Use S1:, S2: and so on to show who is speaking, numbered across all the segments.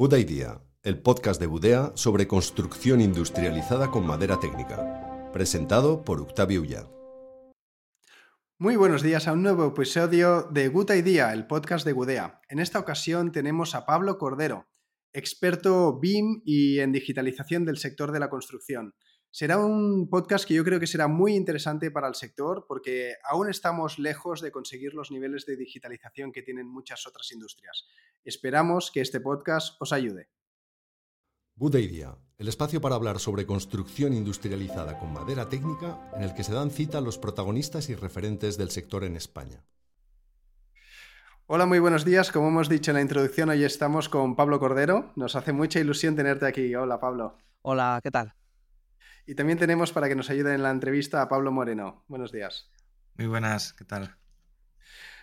S1: Buda Idea, el podcast de Budea sobre construcción industrializada con madera técnica. Presentado por Octavio Ulla.
S2: Muy buenos días a un nuevo episodio de Good Idea, el podcast de Budea. En esta ocasión tenemos a Pablo Cordero, experto BIM y en digitalización del sector de la construcción. Será un podcast que yo creo que será muy interesante para el sector porque aún estamos lejos de conseguir los niveles de digitalización que tienen muchas otras industrias. Esperamos que este podcast os ayude.
S1: Buda Idea, el espacio para hablar sobre construcción industrializada con madera técnica en el que se dan cita los protagonistas y referentes del sector en España.
S2: Hola, muy buenos días. Como hemos dicho en la introducción, hoy estamos con Pablo Cordero. Nos hace mucha ilusión tenerte aquí. Hola, Pablo.
S3: Hola, ¿qué tal?
S2: Y también tenemos para que nos ayude en la entrevista a Pablo Moreno. Buenos días.
S4: Muy buenas, ¿qué tal?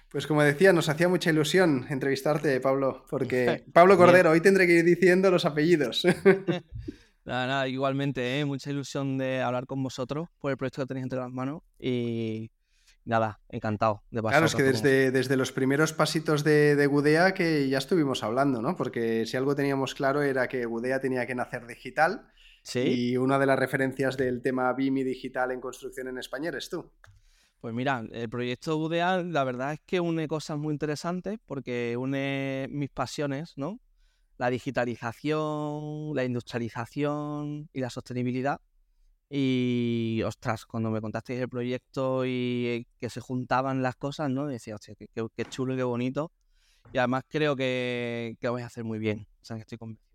S2: Pues como decía, nos hacía mucha ilusión entrevistarte, Pablo, porque Pablo Cordero, hoy tendré que ir diciendo los apellidos.
S3: nada, nada, igualmente, ¿eh? mucha ilusión de hablar con vosotros por el proyecto que tenéis entre las manos y nada, encantado de pasar.
S2: Claro, es que desde, desde los primeros pasitos de, de, Gudea que ya estuvimos hablando, ¿no? Porque si algo teníamos claro era que Gudea tenía que nacer digital y una de las referencias del tema BIM y digital en construcción en España eres tú.
S3: Pues mira, el proyecto UDEA la verdad es que une cosas muy interesantes porque une mis pasiones, ¿no? La digitalización, la industrialización y la sostenibilidad. Y ostras, cuando me contasteis el proyecto y que se juntaban las cosas, ¿no? Decía, hostia, qué, chulo y qué bonito. Y además creo que, que vais a hacer muy bien. O sea, que estoy convencido.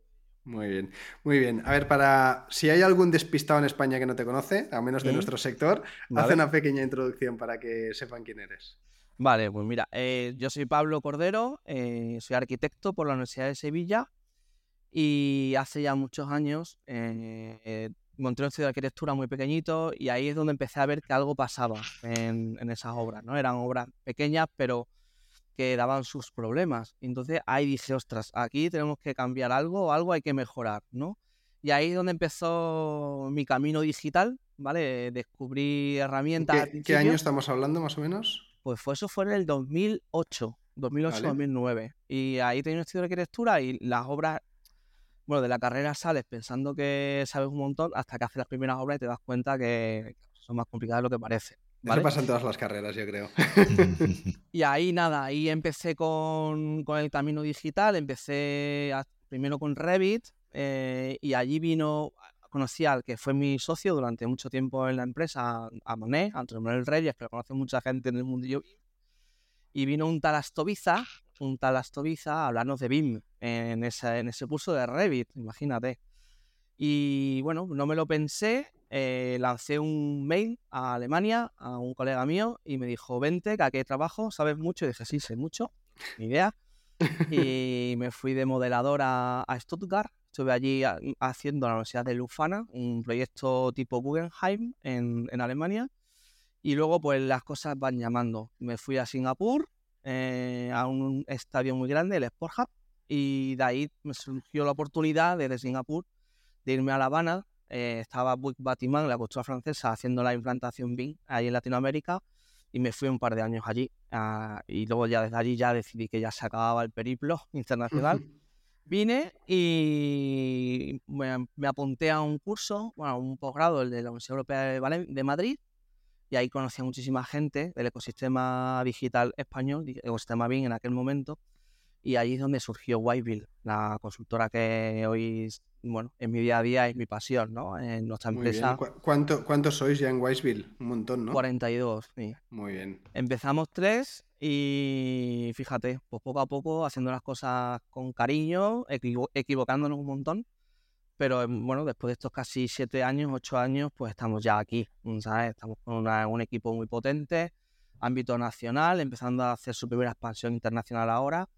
S2: Muy bien, muy bien. A ver, para si hay algún despistado en España que no te conoce, al menos de nuestro sector, haz una pequeña introducción para que sepan quién eres.
S3: Vale, pues mira, eh, yo soy Pablo Cordero, eh, soy arquitecto por la Universidad de Sevilla y hace ya muchos años eh, monté un estudio de arquitectura muy pequeñito y ahí es donde empecé a ver que algo pasaba en, en esas obras, ¿no? Eran obras pequeñas, pero que daban sus problemas. Entonces ahí dije, ostras, aquí tenemos que cambiar algo algo hay que mejorar, ¿no? Y ahí es donde empezó mi camino digital, ¿vale? Descubrí herramientas.
S2: ¿Qué, ¿qué año estamos hablando más o menos?
S3: Pues fue, eso fue en el 2008, 2008-2009. Y ahí tenía un estudio de arquitectura y las obras, bueno, de la carrera sales pensando que sabes un montón hasta que haces las primeras obras y te das cuenta que son más complicadas de lo que parece.
S2: ¿Vale? Eso pasa en todas las carreras, yo creo.
S3: y ahí nada, ahí empecé con, con el camino digital, empecé primero con Revit eh, y allí vino, conocí al que fue mi socio durante mucho tiempo en la empresa, a Monet, Antonio Manuel Reyes, que lo conoce mucha gente en el mundillo y vino un tal Astoviza, un tal Astoviza a hablarnos de BIM en, ese, en ese curso de Revit, imagínate. Y bueno, no me lo pensé, eh, lancé un mail a Alemania, a un colega mío, y me dijo, vente, que aquí trabajo, ¿sabes mucho? Y dije, sí, sé mucho, ni idea. y me fui de modelador a, Stuttgart, estuve allí haciendo la Universidad de Lufana, un proyecto tipo Guggenheim en, en, Alemania, y luego pues las cosas van llamando. Me fui a Singapur, eh, a un estadio muy grande, el Sport Hub, y de ahí me surgió la oportunidad desde Singapur de irme a La Habana. Eh, estaba Buick Batiman, la costura francesa, haciendo la implantación BIM ahí en Latinoamérica y me fui un par de años allí. Ah, y luego ya desde allí ya decidí que ya se acababa el periplo internacional. Vine y me, apunté a un curso, bueno, un posgrado, el de la Universidad Europea de, de Madrid, y ahí conocí a muchísima gente del ecosistema digital español, ecosistema BIM en aquel momento, y allí es donde surgió Whiteville, la consultora que hoy, bueno, en mi día a día es mi pasión, ¿no? En nuestra empresa.
S2: ¿Cuánto, ¿Cuántos sois ya en Whiteville? Un montón, ¿no?
S3: 42, sí.
S2: Muy bien.
S3: Empezamos tres y fíjate, pues poco a poco haciendo las cosas con cariño, equivocándonos un montón. Pero bueno, después de estos casi siete años, ocho años, pues estamos ya aquí, ¿sabes? Estamos con un equipo muy potente, ámbito nacional, empezando a hacer su primera expansión internacional ahora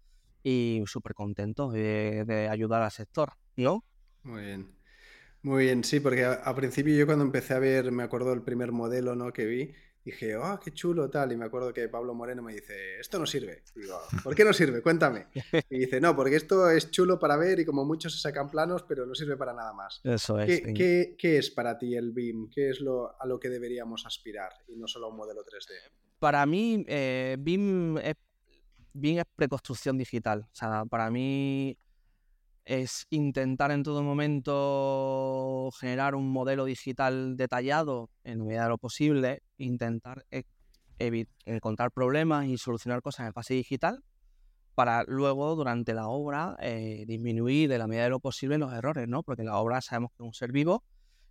S3: y súper contento de, ayudar al sector. ¿Yo?
S2: Muy bien. Muy bien, sí, porque al principio yo cuando empecé a ver, me acuerdo del primer modelo ¿no? que vi, dije, oh, qué chulo tal, y me acuerdo que Pablo Moreno me dice, esto no sirve. Digo, ¿por qué no sirve? Cuéntame. Y dice, no, porque esto es chulo para ver y como muchos se sacan planos, pero no sirve para nada más.
S3: Eso
S2: es. ¿Qué, qué, es para ti el BIM? ¿Qué es lo, a lo que deberíamos aspirar y no solo a un modelo 3D?
S3: Para mí, eh, BIM es bien es preconstrucción digital. O sea, para mí es intentar en todo momento generar un modelo digital detallado en la medida de lo posible, intentar e, encontrar problemas y solucionar cosas en fase digital para luego durante la obra eh, disminuir de la medida de lo posible los errores, ¿no? Porque la obra sabemos que es un ser vivo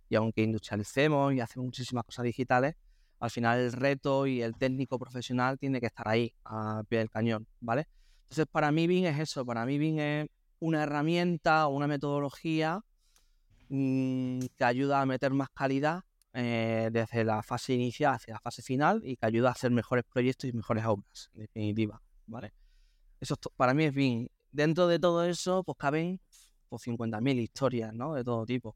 S3: y aunque industrialicemos y hacemos muchísimas cosas digitales, al final el reto y el técnico profesional tiene que estar ahí, a pie del cañón, ¿vale? Entonces, para mí BIM es eso, para mí BIM es una herramienta o una metodología mm, que ayuda a meter más calidad eh, desde la fase inicial hacia la fase final y que ayuda a hacer mejores proyectos y mejores obras, en definitiva, ¿vale? Eso para mí es BIM. Dentro de todo eso, pues caben pues, 50.000 historias, ¿no? De todo tipo.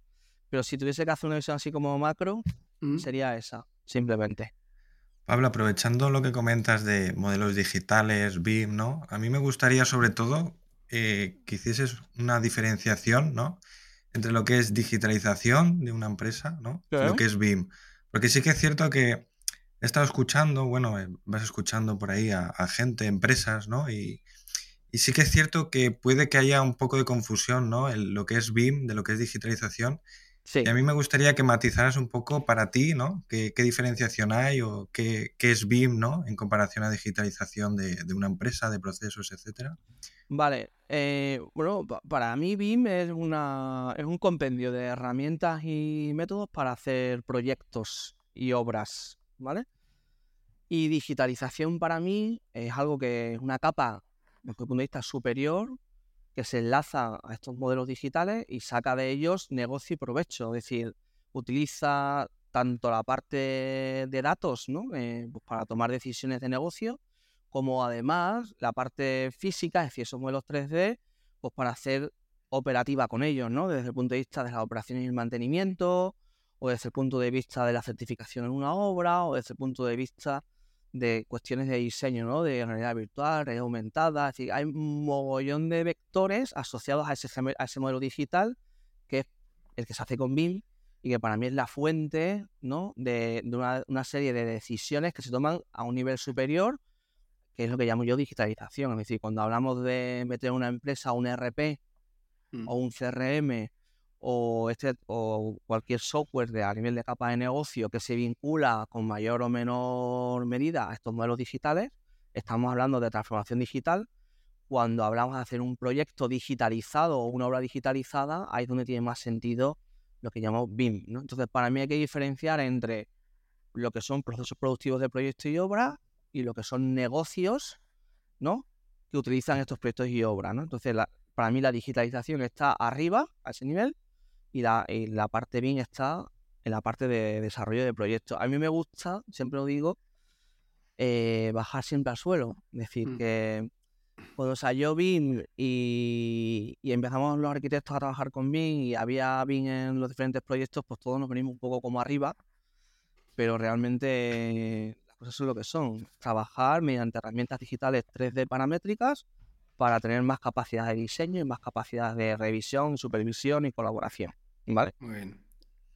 S3: Pero si tuviese que hacer una visión así como macro, mm. sería esa, simplemente.
S4: Pablo, aprovechando lo que comentas de modelos digitales, BIM, ¿no? A mí me gustaría sobre todo eh, que hicieses una diferenciación, ¿no? Entre lo que es digitalización de una empresa, ¿no? Y lo que es BIM. Porque sí que es cierto que he estado escuchando, bueno, eh, vas escuchando por ahí a, gente, empresas, ¿no? Y, y, sí que es cierto que puede que haya un poco de confusión, ¿no? En lo que es BIM, de lo que es digitalización y a mí me gustaría que matizaras un poco para ti, ¿no? ¿Qué, diferenciación hay o qué, es BIM, ¿no? En comparación a digitalización de, una empresa, de procesos, etcétera.
S3: Vale, eh, bueno, para mí BIM es, una, es un compendio de herramientas y métodos para hacer proyectos y obras, ¿vale? Y digitalización para mí es algo que es una capa, desde el punto de vista superior, que se enlaza a estos modelos digitales y saca de ellos negocio y provecho. Es decir, utiliza tanto la parte de datos ¿no? Eh, pues para tomar decisiones de negocio, como además la parte física, es decir, esos modelos 3D, pues para hacer operativa con ellos, ¿no? Desde el punto de vista de las operaciones y el mantenimiento, o desde el punto de vista de la certificación en una obra, o desde el punto de vista de cuestiones de diseño, ¿no? De realidad virtual, realidad aumentada. Es decir, hay un mogollón de vectores asociados a ese, a ese modelo digital que es el que se hace con BIM y que para mí es la fuente ¿no? de, una, serie de decisiones que se toman a un nivel superior, que es lo que llamo yo digitalización. Es decir, cuando hablamos de meter una empresa un RP mm. o un CRM o, este, o cualquier software de, a nivel de capa de negocio que se vincula con mayor o menor medida a estos modelos digitales, estamos hablando de transformación digital. Cuando hablamos de hacer un proyecto digitalizado o una obra digitalizada, ahí es donde tiene más sentido lo que llamamos BIM. Entonces, para mí hay que diferenciar entre lo que son procesos productivos de proyecto y obra y lo que son negocios ¿no? que utilizan estos proyectos y obras. Entonces, para mí la digitalización está arriba, a ese nivel, y la, la parte BIM está en la parte de desarrollo de proyectos. A mí me gusta, siempre lo digo, eh, bajar siempre al suelo. Es decir, mm. que cuando salió BIM y, y, empezamos los arquitectos a trabajar con BIM y había BIM en los diferentes proyectos, pues todos nos venimos un poco como arriba, pero realmente las cosas son lo que son. Trabajar mediante herramientas digitales 3D paramétricas para tener más capacidad de diseño y más capacidad de revisión, supervisión y colaboración. ¿Vale?
S2: Muy bien.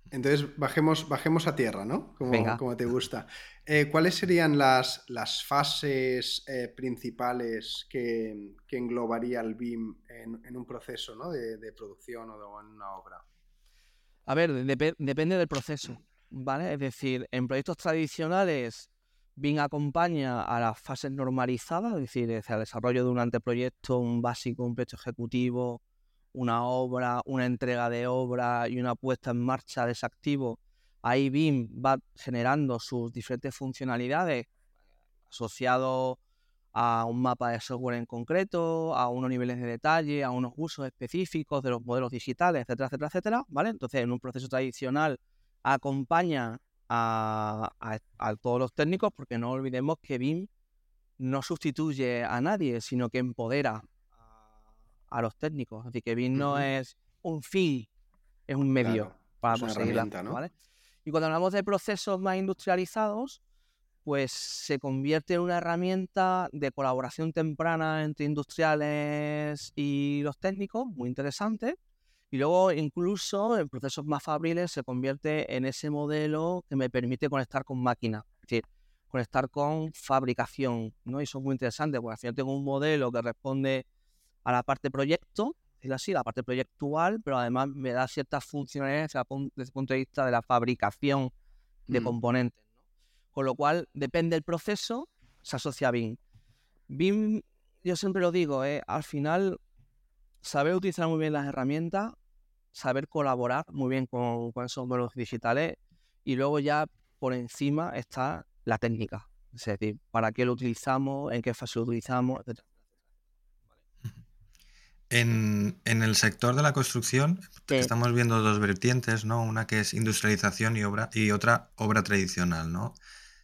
S2: Entonces bajemos, bajemos a tierra, ¿no? Como, como te gusta. Eh, ¿Cuáles serían las, las fases eh, principales que, englobaría el BIM en, un proceso ¿no? de, producción o, en una obra?
S3: A ver, depende del proceso, ¿vale? Es decir, en proyectos tradicionales BIM acompaña a las fases normalizadas, es decir, el desarrollo de un anteproyecto, un básico, un proyecto ejecutivo, una obra, una entrega de obra y una puesta en marcha de ese activo. Ahí BIM va generando sus diferentes funcionalidades asociado a un mapa de software en concreto, a unos niveles de detalle, a unos usos específicos de los modelos digitales, etcétera, etcétera, etcétera, ¿vale? Entonces, en un proceso tradicional acompaña a, todos los técnicos, porque no olvidemos que BIM no sustituye a nadie, sino que empodera a, los técnicos. Así que BIM no es un fin, es un medio para conseguirla. Y cuando hablamos de procesos más industrializados, pues se convierte en una herramienta de colaboración temprana entre industriales y los técnicos, muy interesante, y luego incluso en procesos más fabriles se convierte en ese modelo que me permite conectar con máquinas, es decir, conectar con fabricación, ¿no? Y eso es muy interesante, porque al final tengo un modelo que responde a la parte proyecto, decirlo así, la parte proyectual, pero además me da ciertas funcionalidades desde el punto de vista de la fabricación de
S2: Mm.
S3: componentes. ¿no? Con lo cual, depende del proceso, se asocia a BIM. BIM, yo siempre lo digo, eh, al final, saber utilizar muy bien las herramientas, saber colaborar muy bien con, con esos modelos digitales y luego ya por encima está la técnica. Es decir, para qué lo utilizamos, en qué fase lo utilizamos, etc.
S4: En, en el sector de la construcción estamos viendo dos vertientes, ¿no? Una que es industrialización y obra y otra obra tradicional, ¿no?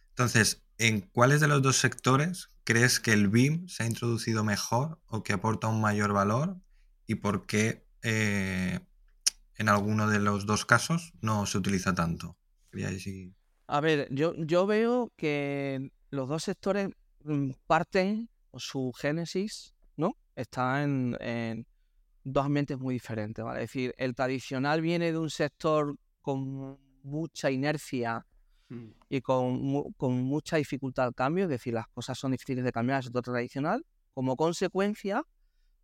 S4: Entonces, ¿en cuáles de los dos sectores crees que el BIM se ha introducido mejor o que aporta un mayor valor y por qué eh, en alguno de los dos casos no se utiliza tanto?
S3: A ver, yo, yo veo que los dos sectores mm, parten, o su génesis, ¿no? Está en, en dos ambientes muy diferentes, ¿vale? Es decir, el tradicional viene de un sector con mucha inercia
S2: Mm.
S3: y con, con mucha dificultad al cambio, es decir, las cosas son difíciles de cambiar en el sector tradicional. Como consecuencia,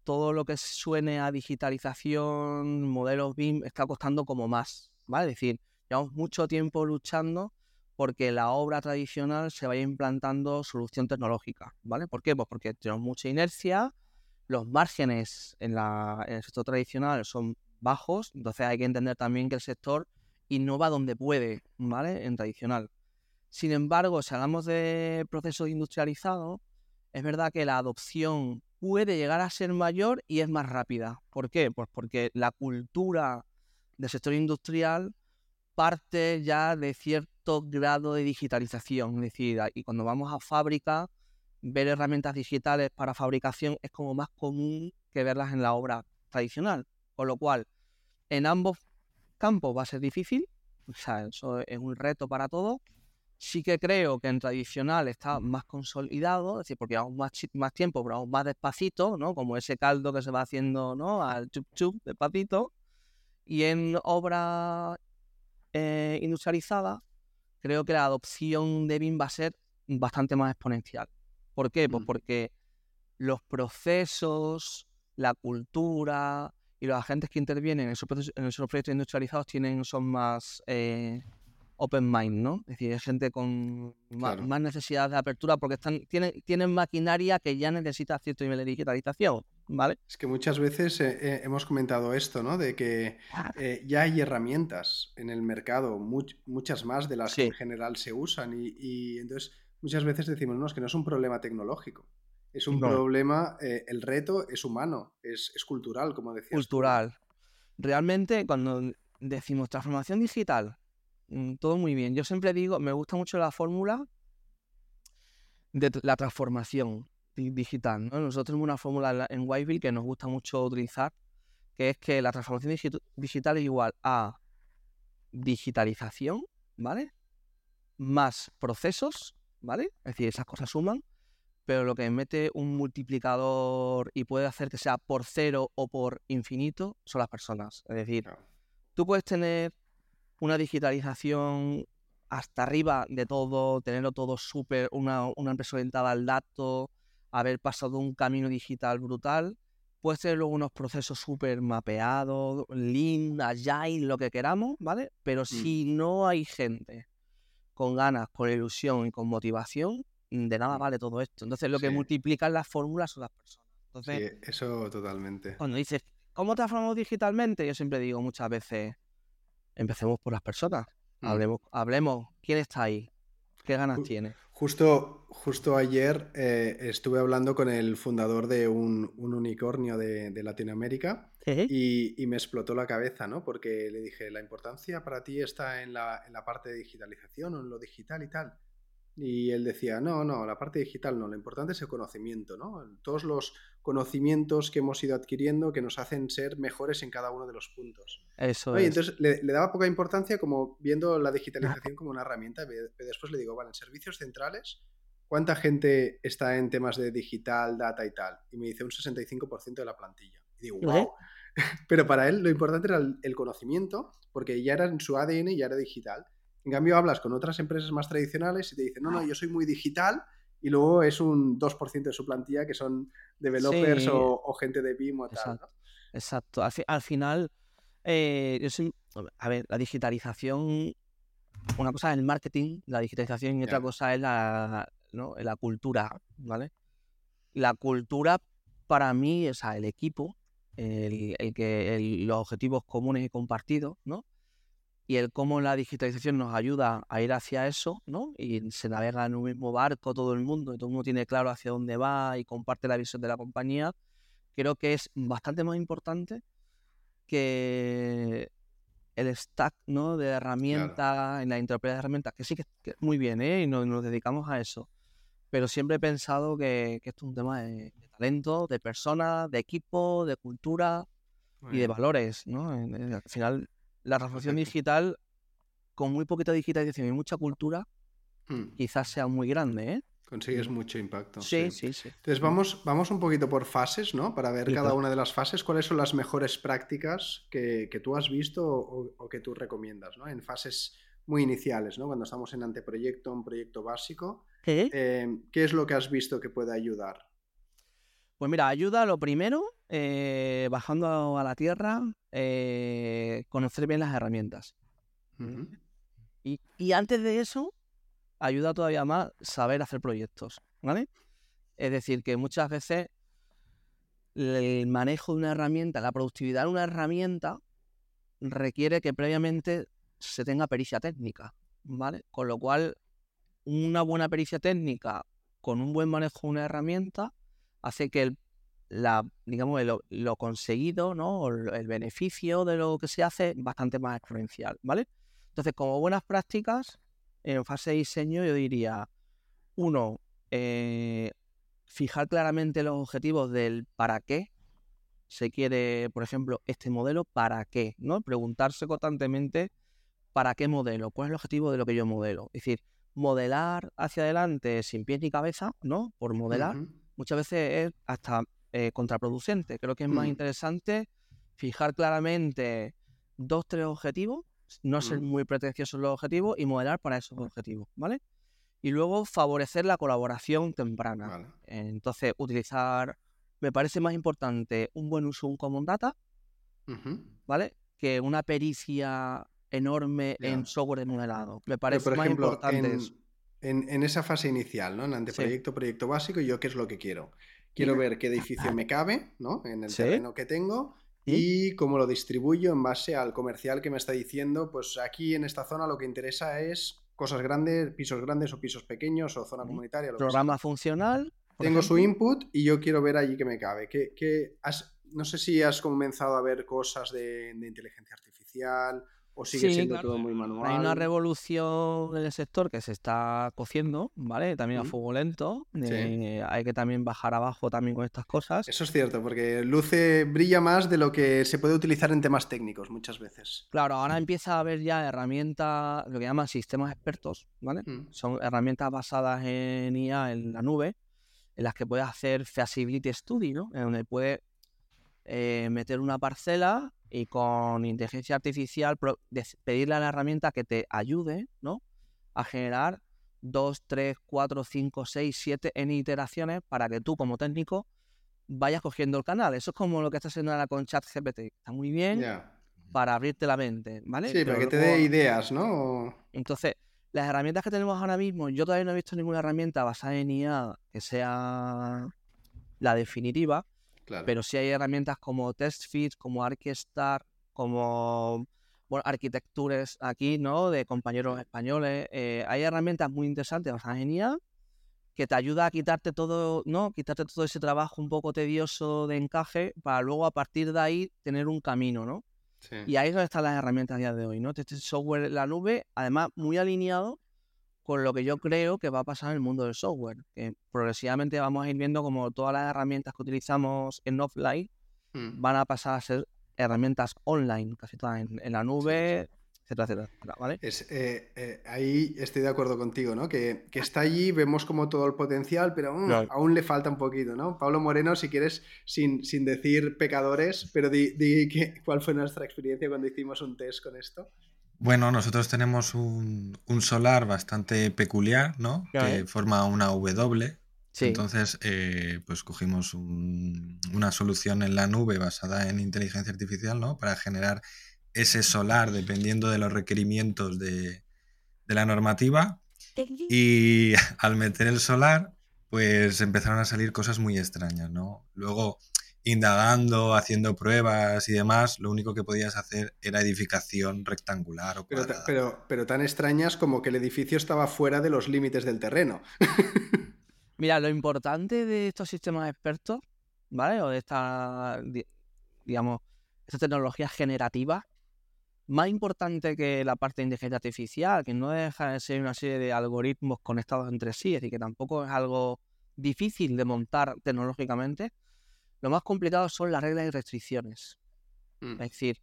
S3: todo lo que suene a digitalización, modelos BIM, está costando como más, ¿vale? Es decir, llevamos mucho tiempo luchando porque la obra tradicional se vaya implantando solución tecnológica, ¿vale? ¿Por qué? Pues porque tenemos mucha inercia, los márgenes en, la- en el sector tradicional son bajos, entonces hay que entender también que el sector innova donde puede, ¿vale? En tradicional. Sin embargo, si hablamos de procesos industrializados, es verdad que la adopción puede llegar a ser mayor y es más rápida. ¿Por qué? Pues porque la cultura del sector industrial parte ya de cierto grado de digitalización. Es decir, y cuando vamos a fábrica, ver herramientas digitales para fabricación es como más común que verlas en la obra tradicional. Con lo cual, en ambos campos va a ser difícil. O sea, eso es un reto para todos. Sí que creo que en tradicional está más consolidado, es decir, porque llevamos más, más tiempo, pero vamos más despacito, ¿no? Como ese caldo que se va haciendo, ¿no? Al chup chup, despacito. Y en obra eh, industrializada, creo que la adopción de BIM va a ser bastante más exponencial. ¿Por qué? Pues
S2: Mm.
S3: porque los procesos, la cultura y los agentes que intervienen en esos, procesos- en esos proyectos industrializados tienen, son más eh, open mind, ¿no? Es decir, es gente con
S2: Claro.
S3: más necesidad de apertura porque están, tienen, tienen maquinaria que ya necesita cierto nivel de digitalización, ¿vale?
S2: Es que muchas veces eh, eh, hemos comentado esto, ¿no? De que eh, ya hay herramientas en el mercado, much- muchas más de las que en general se usan y, y entonces muchas veces decimos, no, es que no es un problema tecnológico, es un
S3: No.
S2: problema, eh, el reto es humano, es, es cultural, como decías.
S3: cultural. Realmente, cuando decimos transformación digital, todo muy bien. Yo siempre digo, me gusta mucho la fórmula de la transformación di- digital. ¿no? Nosotros tenemos una fórmula en Whiteville que nos gusta mucho utilizar, que es que la transformación digi- digital es igual a digitalización, ¿vale? Más procesos, ¿vale? Es decir, esas cosas suman, pero lo que mete un multiplicador y puede hacer que sea por cero o por infinito son las personas. Es decir, tú puedes tener una digitalización hasta arriba de todo, tenerlo todo súper, una, una empresa orientada al dato, haber pasado un camino digital brutal. Puedes tener luego unos procesos súper mapeados, lean, agile, lo que queramos, ¿vale? Pero si no hay gente con ganas, con ilusión y con motivación, de nada
S2: Mm.
S3: vale todo esto. Entonces lo que multiplican las fórmulas son las personas. Entonces,
S2: Sí, eso totalmente.
S3: cuando dices, ¿cómo transformamos digitalmente? Yo siempre digo muchas veces, empecemos por las personas.
S2: Mm.
S3: Hablemos, hablemos, ¿quién está ahí? ¿Qué ganas tiene?
S2: Justo, justo ayer eh, estuve hablando con el fundador de un, un unicornio de, de Latinoamérica y, y me explotó la cabeza, ¿no? Porque le dije, la importancia para ti está en la, en la parte de digitalización o en lo digital y tal. Y él decía, no, no, la parte digital no, lo importante es el conocimiento, ¿no? Todos los conocimientos que hemos ido adquiriendo que nos hacen ser mejores en cada uno de los puntos.
S3: Eso
S2: ¿no? Y
S3: es.
S2: entonces le, le daba poca importancia como viendo la digitalización como una herramienta. ve- después le digo, vale, en servicios centrales, ¿cuánta gente está en temas de digital, data y tal? Y me dice un 65% de la plantilla. Y digo,
S3: ¿Eh?
S2: wow. Pero para él lo importante era el, el conocimiento, porque ya era en su ADN, ya era digital. En cambio, hablas con otras empresas más tradicionales y te dicen, no, no, yo soy muy digital, y luego es un 2% de su plantilla que son developers
S3: Sí.
S2: o, o gente de BIM o tal.
S3: Exacto.
S2: ¿no?
S3: exacto. Al, final, eh, a ver, la digitalización, una cosa es el marketing, la digitalización y otra cosa es la, la cultura, ¿vale? La cultura para mí, o sea, el equipo, el, que los objetivos comunes y compartidos, ¿no? Y el cómo la digitalización nos ayuda a ir hacia eso, ¿no? Y se navega en un mismo barco todo el mundo, y todo el mundo tiene claro hacia dónde va y comparte la visión de la compañía, creo que es bastante más importante que el stack ¿no? de herramientas, en la interpretación de herramientas, que sí que, es muy bien, ¿eh? y nos, dedicamos a eso. Pero siempre he pensado que, esto es un tema de, talento, de personas, de equipo, de cultura y de valores. ¿no? Al final, la revolución digital, con muy poquita digitalización y mucha cultura, hmm. quizás sea muy grande. ¿eh?
S2: Consigues mucho impacto.
S3: Sí, sí, sí.
S2: Entonces vamos, vamos un poquito por fases, ¿no? Para ver cada una de las fases, cuáles son las mejores prácticas que, tú has visto o, que tú recomiendas, ¿no? En fases muy iniciales, ¿no? Cuando estamos en anteproyecto, un proyecto básico. Eh, ¿Qué es lo que has visto que puede ayudar?
S3: Pues mira, ayuda lo primero, eh, bajando a la tierra, eh, conocer bien las herramientas. y, y antes de eso, ayuda todavía más saber hacer proyectos, ¿vale? Es decir, que muchas veces el manejo de una herramienta, la productividad de una herramienta requiere que previamente se tenga pericia técnica, ¿vale? Con lo cual, una buena pericia técnica con un buen manejo de una herramienta hace que el, digamos, lo, conseguido, ¿no? el beneficio de lo que se hace bastante más exponencial, ¿vale? Entonces, como buenas prácticas, en fase de diseño yo diría, uno, eh, fijar claramente los objetivos del para qué se quiere, por ejemplo, este modelo, para qué, ¿no? Preguntarse constantemente para qué modelo, cuál es el objetivo de lo que yo modelo. Es decir, modelar hacia adelante sin pies ni cabeza, ¿no? Por modelar, muchas veces es hasta eh, contraproducente. Creo que es más mm. interesante fijar claramente dos, tres objetivos no ser muy pretencioso en los objetivos y modelar para esos objetivos, ¿vale? Y luego favorecer la colaboración temprana. Entonces, utilizar, me parece más importante un buen uso de un common data, ¿vale? Que una pericia enorme en software de modelado. Me parece más importante
S2: en, En, esa fase inicial, ¿no? En anteproyecto, proyecto básico, yo qué es lo que quiero. Quiero ver qué edificio me cabe, ¿no? En el terreno que tengo y cómo lo distribuyo en base al comercial que me está diciendo, pues aquí en esta zona lo que interesa es cosas grandes, pisos grandes o pisos pequeños o zona comunitaria.
S3: Programa funcional.
S2: Tengo su input y yo quiero ver allí que me cabe. Que, no sé si has comenzado a ver cosas de inteligencia artificial ¿O sigue siendo todo muy manual?
S3: Hay una revolución en el sector que se está cociendo, ¿vale? También a fuego lento. Eh, hay que también bajar abajo también con estas cosas.
S2: Eso es cierto, porque luce, brilla más de lo que se puede utilizar en temas técnicos muchas veces.
S3: Claro, ahora empieza a haber ya herramientas, lo que llaman sistemas expertos, ¿vale? Mm. Son herramientas basadas en IA en la nube, en las que puedes hacer feasibility study, ¿no? En donde puedes eh, meter una parcela y con inteligencia artificial pedirle a la herramienta que te ayude, ¿no? A generar 2, 3, 4, 5, 6, 7 en iteraciones para que tú como técnico vayas cogiendo el canal. Eso es como lo que estás haciendo ahora con ChatGPT. Está muy bien para abrirte la mente, ¿vale?
S2: Sí, para que te dé ideas, ¿no?
S3: Entonces, las herramientas que tenemos ahora mismo, yo todavía no he visto ninguna herramienta basada en IA que sea la definitiva, pero sí hay herramientas como TestFit, como ArchiStar, como bueno, arquitecturas aquí, ¿no? De compañeros españoles. Eh, hay herramientas muy interesantes, basadas en IA, que te ayuda a quitarte todo, ¿no? Quitarte todo ese trabajo un poco tedioso de encaje para luego a partir de ahí tener un camino, ¿no? Y ahí es donde están las herramientas a día de hoy, ¿no? Este software en la nube, además muy alineado con lo que yo creo que va a pasar en el mundo del software, que progresivamente vamos a ir viendo como todas las herramientas que utilizamos en offline mm. van a pasar a ser herramientas online, casi todas en, la nube, etcétera, etcétera, ¿vale?
S2: Eh, eh, ahí estoy de acuerdo contigo, ¿no? Que, está allí, vemos como todo el potencial, pero aún, le falta un poquito, ¿no? Pablo Moreno, si quieres, sin, sin decir pecadores, pero di, di cuál fue nuestra experiencia cuando hicimos un test con esto.
S4: Bueno, nosotros tenemos un, solar bastante peculiar, ¿no? Que forma una W. Entonces, eh, pues cogimos una solución en la nube basada en inteligencia artificial, ¿no? Para generar ese solar dependiendo de los requerimientos de, de la normativa. Y al meter el solar, pues empezaron a salir cosas muy extrañas, ¿no? Luego, indagando, haciendo pruebas y demás, lo único que podías hacer era edificación rectangular o
S2: pero, pero, pero, tan extrañas como que el edificio estaba fuera de los límites del terreno.
S3: Mira, lo importante de estos sistemas expertos, ¿vale? O de esta, digamos, esta tecnología generativa, más importante que la parte de inteligencia artificial, que no deja de ser una serie de algoritmos conectados entre sí, es decir, que tampoco es algo difícil de montar tecnológicamente, lo más complicado son las reglas y restricciones. Mm. Es decir,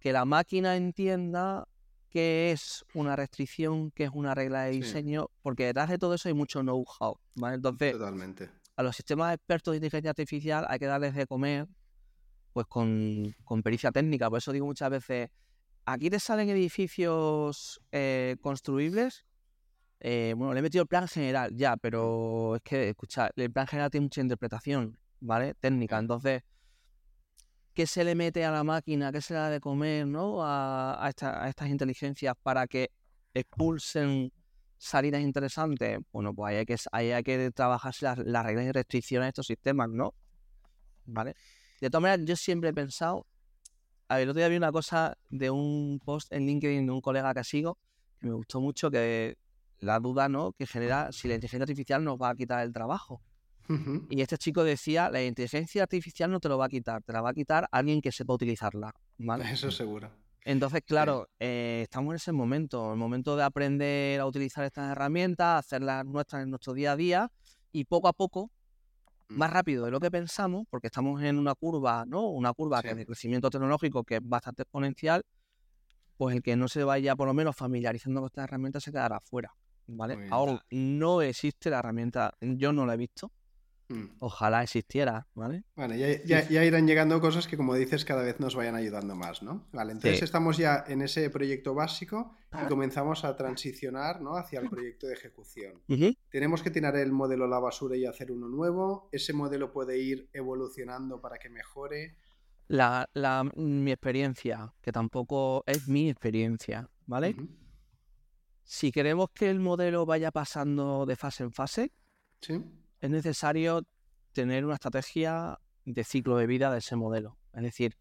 S3: que la máquina entienda qué es una restricción, qué es una regla de diseño, porque detrás de todo eso hay mucho know-how. Entonces,
S2: Totalmente.
S3: a los sistemas expertos de inteligencia artificial hay que darles de comer pues con, pericia técnica. Por eso digo muchas veces, aquí te salen edificios eh, construibles. Eh, bueno, le he metido el plan general ya, pero es que, escucha, el plan general tiene mucha interpretación. ¿Vale? Técnica. Entonces, ¿qué se le mete a la máquina? ¿Qué se le da de comer, ¿no? A, estas inteligencias para que expulsen salidas interesantes. Bueno, pues ahí hay que, hay que trabajarse las, reglas y restricciones de estos sistemas, ¿no? ¿Vale? De todas maneras, yo siempre he pensado. A ver, el otro día vi una cosa de un post en LinkedIn de un colega que sigo que me gustó mucho, que la duda, ¿no? Que genera si la inteligencia artificial nos va a quitar el trabajo. Y este chico decía, la inteligencia artificial no te lo va a quitar, te la va a quitar alguien que sepa utilizarla. ¿vale?
S2: Eso seguro.
S3: Entonces, claro, eh, estamos en ese momento, el momento de aprender a utilizar estas herramientas, hacerlas nuestras en nuestro día a día y poco a poco, más rápido de lo que pensamos, porque estamos en una curva, ¿no? Una curva de crecimiento tecnológico que es bastante exponencial, pues el que no se vaya por lo menos familiarizando con estas herramientas se quedará fuera. ¿Vale? Ahora no existe la herramienta, yo no la he visto. Ojalá existiera, ¿vale?
S2: Bueno, ya, irán llegando cosas que, como dices, cada vez nos vayan ayudando más, ¿no? Vale, entonces estamos ya en ese proyecto básico y comenzamos a transicionar ¿no? hacia el proyecto de ejecución. Tenemos que tirar el modelo a la basura y hacer uno nuevo. Ese modelo puede ir evolucionando para que mejore.
S3: La, mi experiencia, que tampoco es mi experiencia, ¿vale? Si queremos que el modelo vaya pasando de fase en fase,
S2: ¿Sí?
S3: Es necesario tener una estrategia de ciclo de vida de ese modelo. Es decir,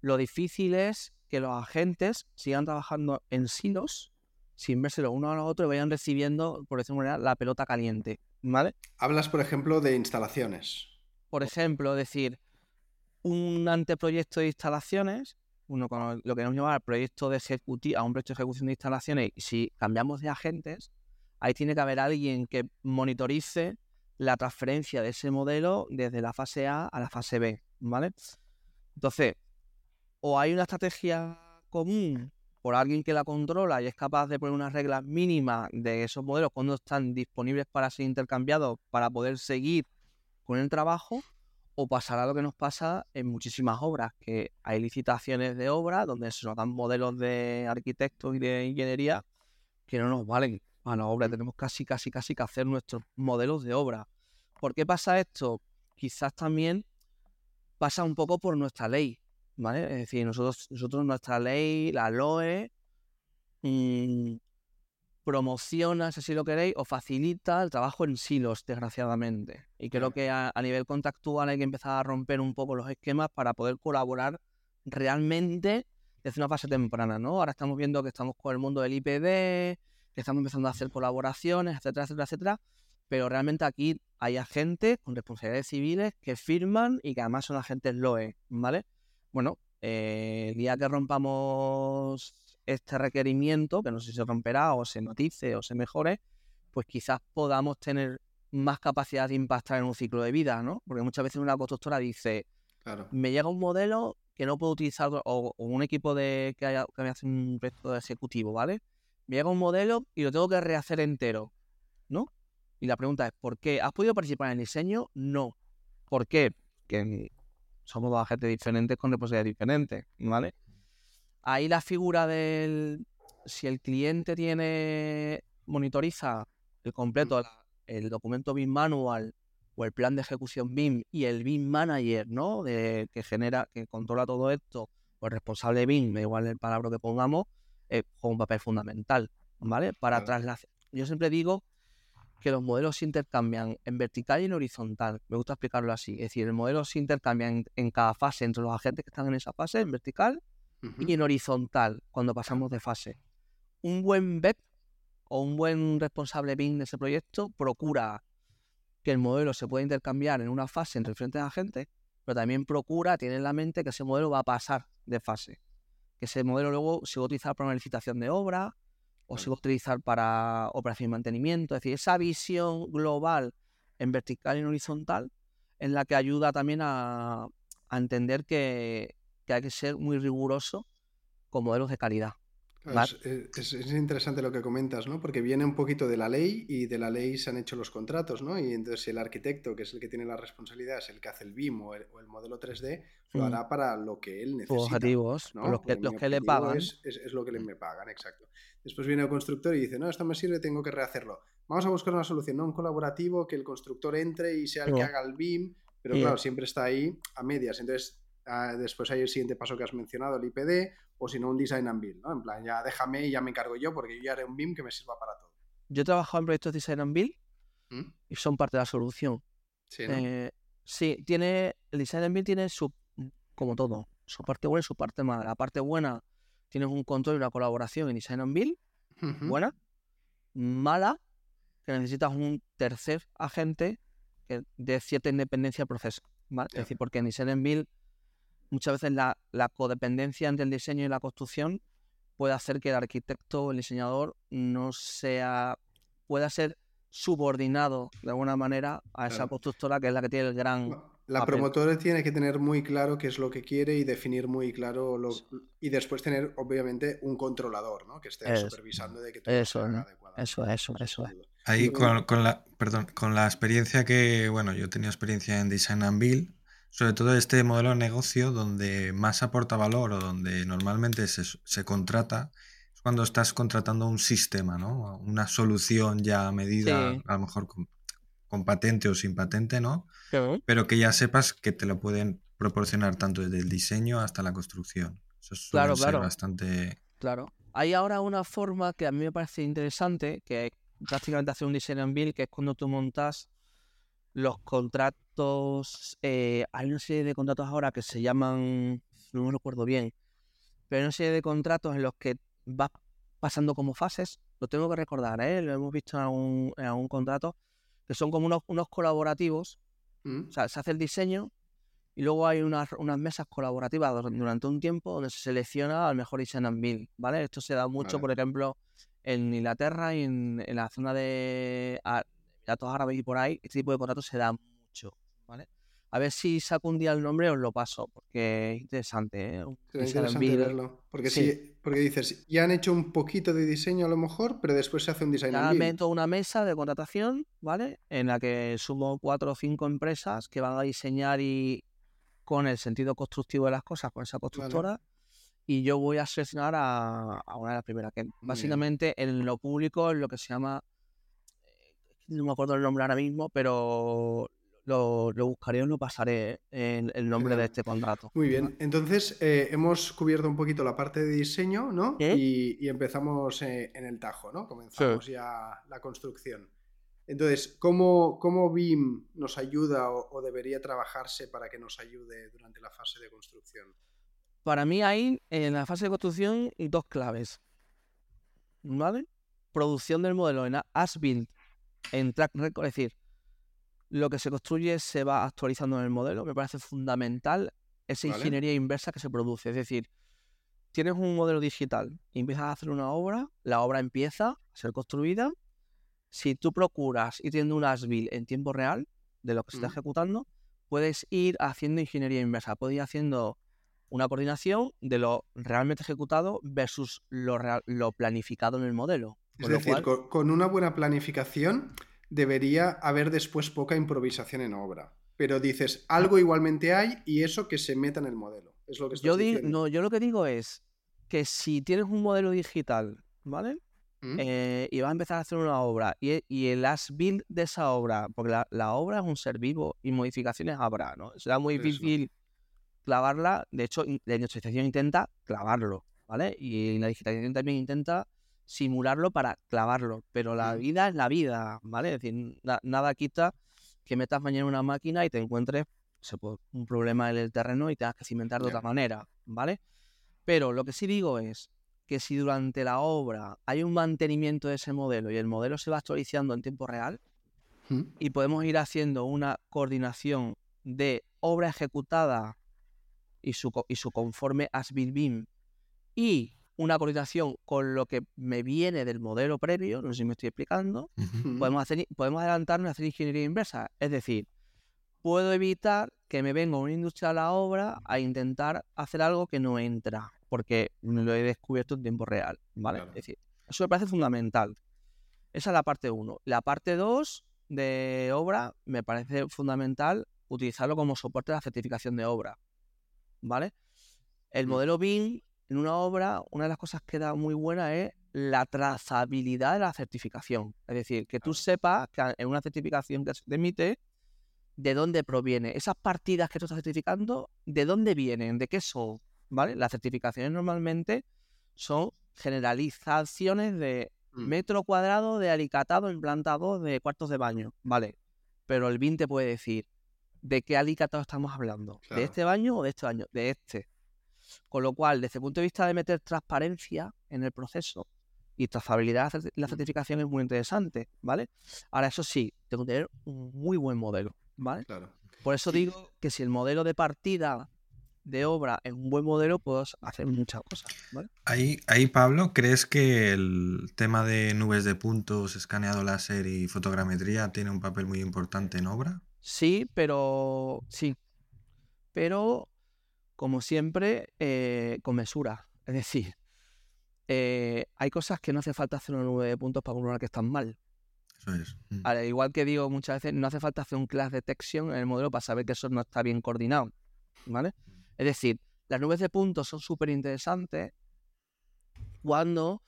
S3: lo difícil es que los agentes sigan trabajando en silos sin verse los uno a los otros y vayan recibiendo, por decirlo de manera, la pelota caliente. ¿Vale?
S2: Hablas, por ejemplo, de instalaciones.
S3: Por ejemplo, decir, un anteproyecto de instalaciones, uno con lo que nos llamar proyecto de ejecución, a un proyecto de ejecución de instalaciones, y si cambiamos de agentes, ahí tiene que haber alguien que monitorice la transferencia de ese modelo desde la fase A a la fase B, ¿vale? Entonces, o hay una estrategia común por alguien que la controla y es capaz de poner unas reglas mínimas de esos modelos cuando están disponibles para ser intercambiados para poder seguir con el trabajo, o pasará lo que nos pasa en muchísimas obras, que hay licitaciones de obras donde se nos dan modelos de arquitectos y de ingeniería que no nos valen a la obra. Tenemos casi, casi, casi que hacer nuestros modelos de obra. ¿Por qué pasa esto? Quizás también pasa un poco por nuestra ley, ¿vale? Es decir, nosotros, nosotros nuestra ley, la LOE, mm, promociona, si así lo queréis, o facilita el trabajo en silos, desgraciadamente. Y creo que a, a, nivel contactual hay que empezar a romper un poco los esquemas para poder colaborar realmente desde una fase temprana, ¿no? Ahora estamos viendo que estamos con el mundo del IPD, estamos empezando a hacer colaboraciones, etcétera, etcétera, etcétera, pero realmente aquí hay agentes con responsabilidades civiles que firman y que además son agentes LOE, ¿vale? Bueno, eh, el día que rompamos este requerimiento, que no sé si se romperá o se notice o se mejore, pues quizás podamos tener más capacidad de impactar en un ciclo de vida, ¿no? Porque muchas veces una constructora dice, me llega un modelo que no puedo utilizar, o, un equipo de que, haya, que me hace un proyecto ejecutivo, ¿vale? Me llega un modelo y lo tengo que rehacer entero, ¿no? Y la pregunta es, ¿por qué? ¿Has podido participar en el diseño? No. ¿Por qué? Que somos dos agentes diferentes con responsabilidades diferentes, ¿vale? Ahí la figura del... Si el cliente tiene... monitoriza el completo, el documento BIM manual o el plan de ejecución BIM y el BIM Manager, ¿no? De, que genera, que controla todo esto, o el responsable BIM, da igual el palabra que pongamos, eh, juega un papel fundamental, ¿vale? Para trasladar. Yo siempre digo que los modelos se intercambian en vertical y en horizontal. Me gusta explicarlo así. Es decir, el modelo se intercambia en, cada fase entre los agentes que están en esa fase, en vertical, y en horizontal, cuando pasamos de fase. Un buen BEP o un buen responsable BIM de ese proyecto procura que el modelo se pueda intercambiar en una fase entre diferentes agentes, pero también procura, tiene en la mente que ese modelo va a pasar de fase. Que ese modelo luego se va a utilizar para una licitación de obra, o se va a utilizar para operación y mantenimiento. Es decir, esa visión global en vertical y en horizontal en la que ayuda también a, entender que, hay que ser muy riguroso con modelos de calidad.
S2: Es, interesante lo que comentas, ¿no? Porque viene un poquito de la ley y de la ley se han hecho los contratos, ¿no? Y entonces el arquitecto, que es el que tiene la responsabilidad, es el que hace el BIM o el, modelo 3D, lo mm. hará para lo que él necesita.
S3: objetivos, los que, los que le pagan.
S2: Es, lo que le, mm. me pagan, exacto. Después viene el constructor y dice, no, esto me sirve, tengo que rehacerlo. Vamos a buscar una solución, ¿no? Un colaborativo, que el constructor entre y sea el que haga el BIM, pero claro, siempre está ahí a medias. Entonces, ah, después hay el siguiente paso que has mencionado, el IPD, o si no, un design and build, ¿no? En plan, ya déjame y ya me encargo yo, porque yo ya haré un BIM que me sirva para todo.
S3: Yo he trabajado en proyectos de design and build ¿Mm? y son parte de la solución. Sí, eh, sí, tiene, el design and build tiene su, como todo, su parte buena y su parte mala. La parte buena tienes un control y una colaboración en Design and Build, buena, mala, que necesitas un tercer agente que dé cierta independencia al proceso. Es decir, porque en Design and Build muchas veces la, codependencia entre el diseño y la construcción puede hacer que el arquitecto o el diseñador no sea, pueda ser subordinado de alguna manera a esa constructora que es la que tiene el gran
S2: la promotora tiene que tener muy claro qué es lo que quiere y definir muy claro lo, y después tener obviamente un controlador, ¿no? Que esté supervisando de que todo
S3: eso, Eso, eso, eso.
S4: Ahí con, con, la, perdón, con la experiencia que, bueno, yo tenía experiencia en Design and Build, sobre todo este modelo de negocio donde más aporta valor o donde normalmente se, se contrata es cuando estás contratando un sistema, ¿no? Una solución ya medida, a lo mejor con, con patente o sin patente, ¿no? Pero que ya sepas que te lo pueden proporcionar tanto desde el diseño hasta la construcción. Eso es claro, claro. bastante.
S3: Claro. Hay ahora una forma que a mí me parece interesante, que prácticamente hacer un diseño en build, que es cuando tú montas los contratos. Eh, hay una serie de contratos ahora que se llaman. No me recuerdo bien. Pero hay una serie de contratos en los que vas pasando como fases. Lo tengo que recordar, ¿eh? Lo hemos visto en algún, en algún contrato. Que son como unos, unos colaborativos Mm. O sea, se hace el diseño y luego hay unas, unas mesas colaborativas durante un tiempo donde se selecciona al mejor and build, ¿vale? Esto se da mucho, por ejemplo, en Inglaterra y en, la zona de Emiratos Árabes y por ahí, este tipo de contratos se da mucho, ¿vale? A ver si saco un día el nombre, os lo paso, porque es interesante. ¿eh?
S2: Es interesante verlo. Porque, sí. porque dices, ya han hecho un poquito de diseño a lo mejor, pero después se hace un diseño.
S3: Ya meto una mesa de contratación, ¿vale? En la que sumo cuatro o cinco empresas que van a diseñar y con el sentido constructivo de las cosas, con esa constructora. Y yo voy a seleccionar a, una de las primeras, que básicamente en lo público es lo que se llama no me acuerdo el nombre ahora mismo, pero lo, buscaré o lo pasaré en el nombre de este contrato.
S2: Muy bien, entonces eh, hemos cubierto un poquito la parte de diseño, ¿no? Y, empezamos eh, en el tajo, ¿no? Comenzamos ya la construcción. Entonces, ¿cómo, cómo BIM nos ayuda o, debería trabajarse para que nos ayude durante la fase de construcción?
S3: Para mí hay en la fase de construcción dos claves. ¿Vale? Producción del modelo en as-build, en track record, es decir, lo que se construye se va actualizando en el modelo. Me parece fundamental esa ingeniería inversa que se produce. Es decir, tienes un modelo digital y empiezas a hacer una obra, la obra empieza a ser construida. Si tú procuras ir teniendo un ASBIL en tiempo real de lo que se está ejecutando, puedes ir haciendo ingeniería inversa. Puedes ir haciendo una coordinación de lo realmente ejecutado versus lo, lo planificado en el modelo.
S2: Es decir, con una buena planificación debería haber después poca improvisación en obra. Pero dices, algo igualmente hay y eso que se meta en el modelo. Es lo que
S3: yo digo, No, yo lo que digo es que si tienes un modelo digital, ¿vale? ¿Mm? Eh, y vas a empezar a hacer una obra y, y el as build de esa obra, porque la, obra es un ser vivo y modificaciones habrá, ¿no? Será muy difícil clavarla, de hecho la industrialización intenta clavarlo, ¿vale? Y la digitalización también intenta simularlo para clavarlo, pero la vida es la vida, ¿vale? Es decir, nada quita que metas mañana una máquina y te encuentres pues, un problema en el terreno y tengas que cimentar de otra manera, ¿vale? Pero lo que sí digo es, que si durante la obra hay un mantenimiento de ese modelo y el modelo se va actualizando en tiempo real y podemos ir haciendo una coordinación de obra ejecutada y su, y su conforme as built BIM y una coordinación con lo que me viene del modelo previo, no sé si me estoy explicando, podemos, hacer, podemos adelantarnos a hacer ingeniería inversa. Es decir, puedo evitar que me venga una industria a la obra a intentar hacer algo que no entra porque lo he descubierto en tiempo real, ¿vale? Es decir, eso me parece fundamental. Esa es la parte 1. La parte 2 de obra me parece fundamental utilizarlo como soporte de la certificación de obra, ¿vale? El mm. modelo BIM en una obra, una de las cosas que da muy buena es la trazabilidad de la certificación. Es decir, que tú sepas que en una certificación que se emite, de dónde proviene. Esas partidas que tú estás certificando, ¿de dónde vienen? ¿De qué son? ¿vale? Las certificaciones normalmente son generalizaciones de mm. metro cuadrado de alicatado implantado de cuartos de baño, ¿vale? Pero el BIN te puede decir de qué alicatado estamos hablando, de este baño o de este baño, de este. Con lo cual, desde el punto de vista de meter transparencia en el proceso y trazabilidad, la certificación es muy interesante, ¿vale? Ahora, eso sí, tengo que tener un muy buen modelo, ¿vale? Por eso digo que si el modelo de partida de obra en un buen modelo, puedes hacer muchas cosas.
S4: Ahí, ahí, Pablo, ¿crees que el tema de nubes de puntos, escaneado láser y fotogrametría tiene un papel muy importante en obra?
S3: Sí, pero sí. Pero, como siempre, eh, con mesura. Es decir, eh, hay cosas que no hace falta hacer una nube de puntos para comprobar que están mal.
S4: Eso es. Mm.
S3: Al igual que digo muchas veces, no hace falta hacer un class detection en el modelo para saber que eso no está bien coordinado. ¿Vale? Es decir, las nubes de puntos son súper interesantes cuando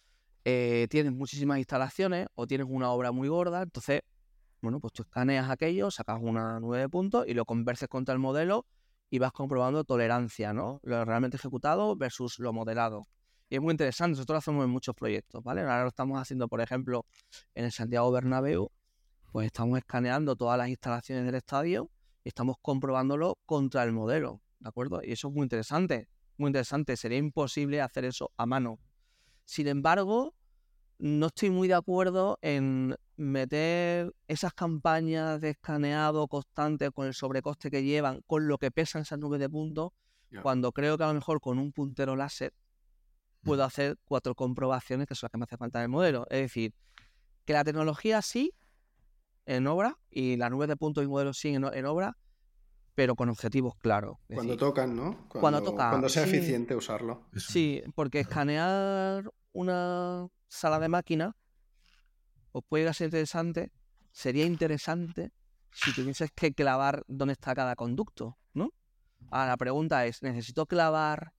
S3: eh, tienes muchísimas instalaciones o tienes una obra muy gorda, entonces, bueno, pues tú escaneas aquello, sacas una nube de puntos y lo converses contra el modelo y vas comprobando tolerancia, ¿no? Lo realmente ejecutado versus lo modelado. Y es muy interesante, nosotros lo hacemos en muchos proyectos, ¿vale? Ahora lo estamos haciendo, por ejemplo, en el Santiago Bernabéu, pues estamos escaneando todas las instalaciones del estadio y estamos comprobándolo contra el modelo. ¿de acuerdo? Y eso es muy interesante, muy interesante. Sería imposible hacer eso a mano. Sin embargo, no estoy muy de acuerdo en meter esas campañas de escaneado constante con el sobrecoste que llevan, con lo que pesan esas nubes de puntos, cuando creo que a lo mejor con un puntero láser puedo hacer cuatro comprobaciones que son las que me hace falta en el modelo. Es decir, que la tecnología sí en obra y las nubes de puntos y modelos sí en obra, pero con objetivos claros.
S2: Cuando tocan, ¿no?
S3: Cuando, cuando toca.
S2: Cuando sea eficiente usarlo.
S3: Sí, porque escanear una sala de máquina os puede ser interesante, sería interesante si tuvieses que clavar dónde está cada conducto, ¿no? Ahora la pregunta es, ¿necesito clavar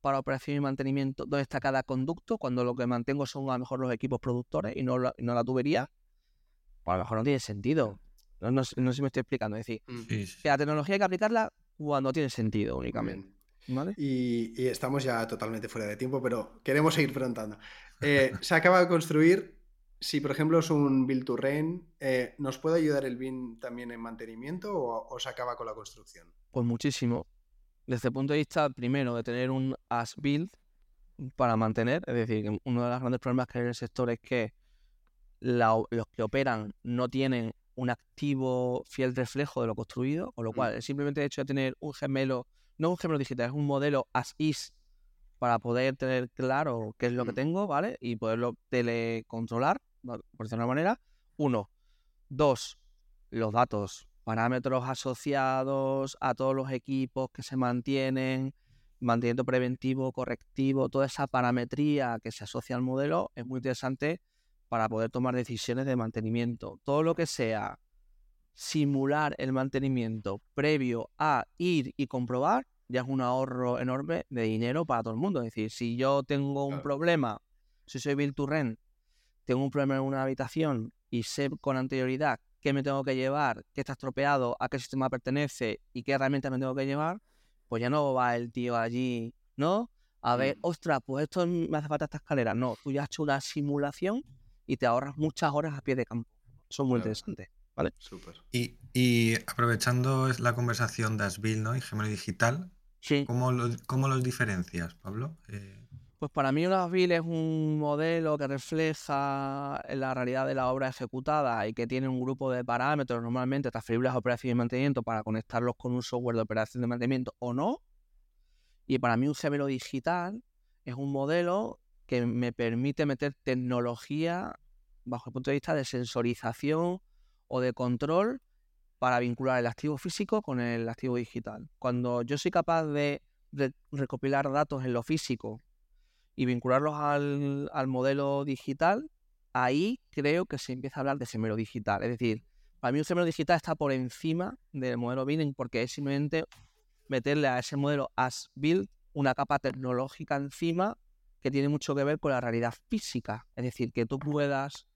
S3: para operación y mantenimiento dónde está cada conducto cuando lo que mantengo son a lo mejor los equipos productores y no la, no la tubería? Pues a lo mejor no tiene sentido. No, sé si me estoy explicando. Es decir, mm. que la tecnología hay que aplicarla cuando tiene sentido únicamente.
S2: Y, estamos ya totalmente fuera de tiempo, pero queremos seguir preguntando. Eh, se acaba de construir. Si, por ejemplo, es un build to rain, eh, ¿nos puede ayudar el BIM también en mantenimiento o, se acaba con la construcción?
S3: Pues muchísimo. Desde el punto de vista, primero, de tener un as build para mantener, es decir, uno de los grandes problemas que hay en el sector es que los que operan no tienen un activo fiel reflejo de lo construido, con lo mm. cual simplemente el hecho de tener un gemelo, no un gemelo digital, es un modelo as is para poder tener claro qué es lo que mm. tengo, ¿vale? Y poderlo telecontrolar, por decirlo de una manera. Uno. Dos, los datos, parámetros asociados a todos los equipos que se mantienen, mantenimiento preventivo, correctivo, toda esa parametría que se asocia al modelo es muy interesante para poder tomar decisiones de mantenimiento. Todo lo que sea simular el mantenimiento previo a ir y comprobar, ya es un ahorro enorme de dinero para todo el mundo. Es decir, si yo tengo un problema, si soy Bill tengo un problema en una habitación y sé con anterioridad qué me tengo que llevar, qué está estropeado, a qué sistema pertenece y qué herramientas me tengo que llevar, pues ya no va el tío allí, ¿no? A ver,
S2: Mm.
S3: ostras, pues esto me hace falta esta escalera. No, tú ya has hecho una simulación y te ahorras muchas horas a pie de campo. Eso es muy
S2: Claro. Súper.
S4: Y, y aprovechando es la conversación de Asbil, ¿no? Y Gemelo Digital,
S3: Sí.
S4: ¿cómo, lo- cómo los diferencias, Pablo? Eh,
S3: Pues para mí una BIL es un modelo que refleja la realidad de la obra ejecutada y que tiene un grupo de parámetros normalmente transferibles a operación y mantenimiento para conectarlos con un software de operación de mantenimiento o no. Y para mí un gemelo digital es un modelo que me permite meter tecnología bajo el punto de vista de sensorización o de control para vincular el activo físico con el activo digital. Cuando yo soy capaz de re- recopilar datos en lo físico y vincularlos al, al modelo digital, ahí creo que se empieza a hablar de gemelo digital. Es decir, para mí un gemelo digital está por encima del modelo Building porque es simplemente meterle a ese modelo as build una capa tecnológica encima que tiene mucho que ver con la realidad física. Es decir, que tú puedas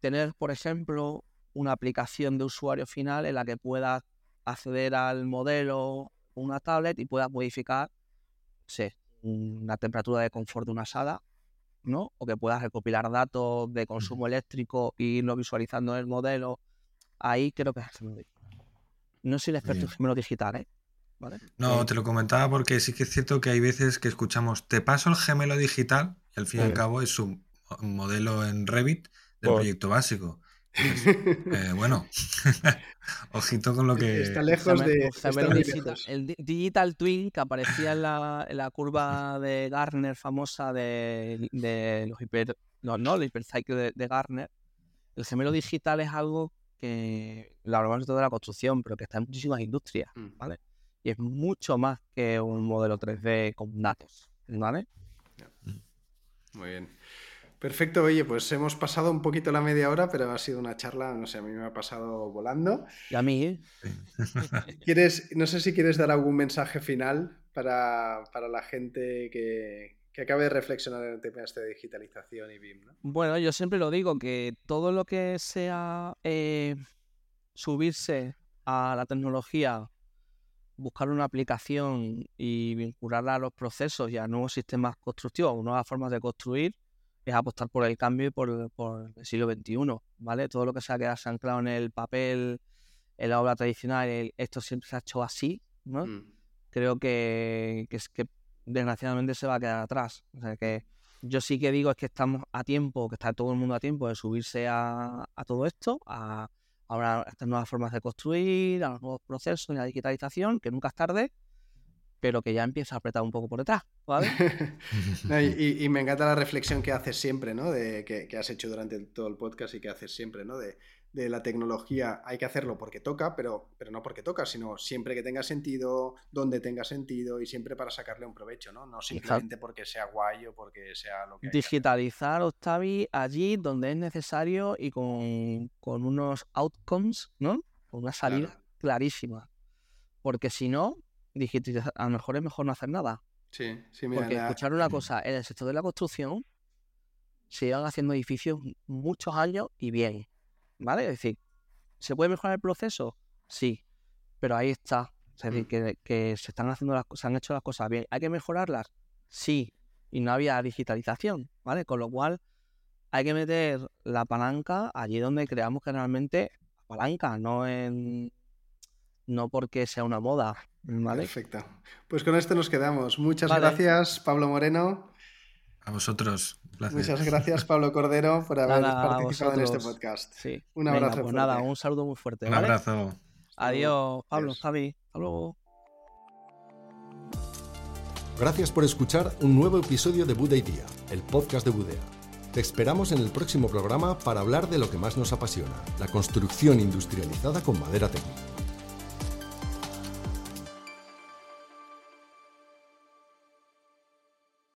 S3: tener, por ejemplo, una aplicación de usuario final en la que puedas acceder al modelo, una tablet y puedas modificar, sé, una temperatura de confort de una sala, ¿no? O que puedas recopilar datos de consumo eléctrico e irlo visualizando en el modelo. Ahí creo que. No soy el experto en gemelo digital, ¿eh? ¿Vale?
S4: No, te lo comentaba porque sí que es cierto que hay veces que escuchamos, te paso el gemelo digital, y al fin y al
S2: Sí.
S4: cabo es un modelo en Revit del proyecto básico. Eh, bueno, ojito con lo que...
S2: Está lejos de. está
S3: digital.
S2: lejos.
S3: El di- Digital Twin que aparecía en la, en la curva de Gartner famosa de, de los hiper. No, no, el hipercycle de, de Gartner. El gemelo digital es algo que lo hablamos de toda la construcción, pero que está en muchísimas industrias,
S2: Mm.
S3: ¿vale? Y es mucho más que un modelo 3D con datos, ¿vale?
S2: Muy bien. Perfecto, oye, pues hemos pasado un poquito la media hora, pero ha sido una charla, no sé, a mí me ha pasado volando.
S3: Y a mí, ¿eh?
S2: ¿Quieres, no sé si quieres dar algún mensaje final para, para la gente que, que acabe de reflexionar en el tema este de digitalización y BIM, ¿no?
S3: Bueno, yo siempre lo digo, que todo lo que sea eh, subirse a la tecnología, buscar una aplicación y vincularla a los procesos y a nuevos sistemas constructivos, nuevas formas de construir, es apostar por el cambio y por, por el siglo XXI, ¿vale? Todo lo que sea quedarse anclado en el papel, en la obra tradicional, el- esto siempre se ha hecho así, ¿no?
S2: Mm.
S3: creo que, que es que desgraciadamente se va a quedar atrás. O sea que yo sí que digo es que estamos a tiempo, que está todo el mundo a tiempo de subirse a, a todo esto, a, a estas nuevas formas de construir, a los nuevos procesos, a la digitalización, que nunca es tarde, pero que ya empieza a apretar un poco por detrás, ¿vale?
S2: No, y, me encanta la reflexión que haces siempre, ¿no? De, que, que has hecho durante todo el podcast y que haces siempre, ¿no? De, de la tecnología hay que hacerlo porque toca, pero, pero no porque toca, sino siempre que tenga sentido, donde tenga sentido y siempre para sacarle un provecho, ¿no? No simplemente porque sea guay o porque sea lo que.
S3: Digitalizar, Octavi, allí donde es necesario y con, con unos outcomes, ¿no? Con una salida
S2: Claro.
S3: clarísima. Porque si no, digitalizar, a lo mejor es mejor no hacer nada.
S2: Sí, sí, mira,
S3: Porque
S2: la-
S3: escuchar una cosa, en el sector de la construcción se llevan haciendo edificios muchos años y bien, ¿vale? Es decir, ¿se puede mejorar el proceso? Sí, pero ahí está. Es decir,
S2: Mm.
S3: que, que se están haciendo las, se han hecho las cosas bien. ¿Hay que mejorarlas? Sí, y no había digitalización, ¿vale? Con lo cual hay que meter la palanca allí donde creamos que realmente palanca, no en no porque sea una moda, ¿vale?
S2: Perfecto. Pues con esto nos quedamos. Muchas
S3: Vale.
S2: gracias, Pablo Moreno.
S4: A vosotros.
S2: Muchas gracias, Pablo Cordero, por haber
S3: Nada,
S2: participado en este podcast.
S3: Sí.
S2: Un
S3: Venga,
S2: abrazo
S3: pues nada, un saludo muy fuerte,
S4: Un
S3: ¿vale?
S4: abrazo.
S3: Adiós, Pablo,
S2: Adiós.
S3: Javi. Hasta luego.
S1: Gracias por escuchar un nuevo episodio de Buda y Día, el podcast de Budea. Te esperamos en el próximo programa para hablar de lo que más nos apasiona, la construcción industrializada con madera técnica.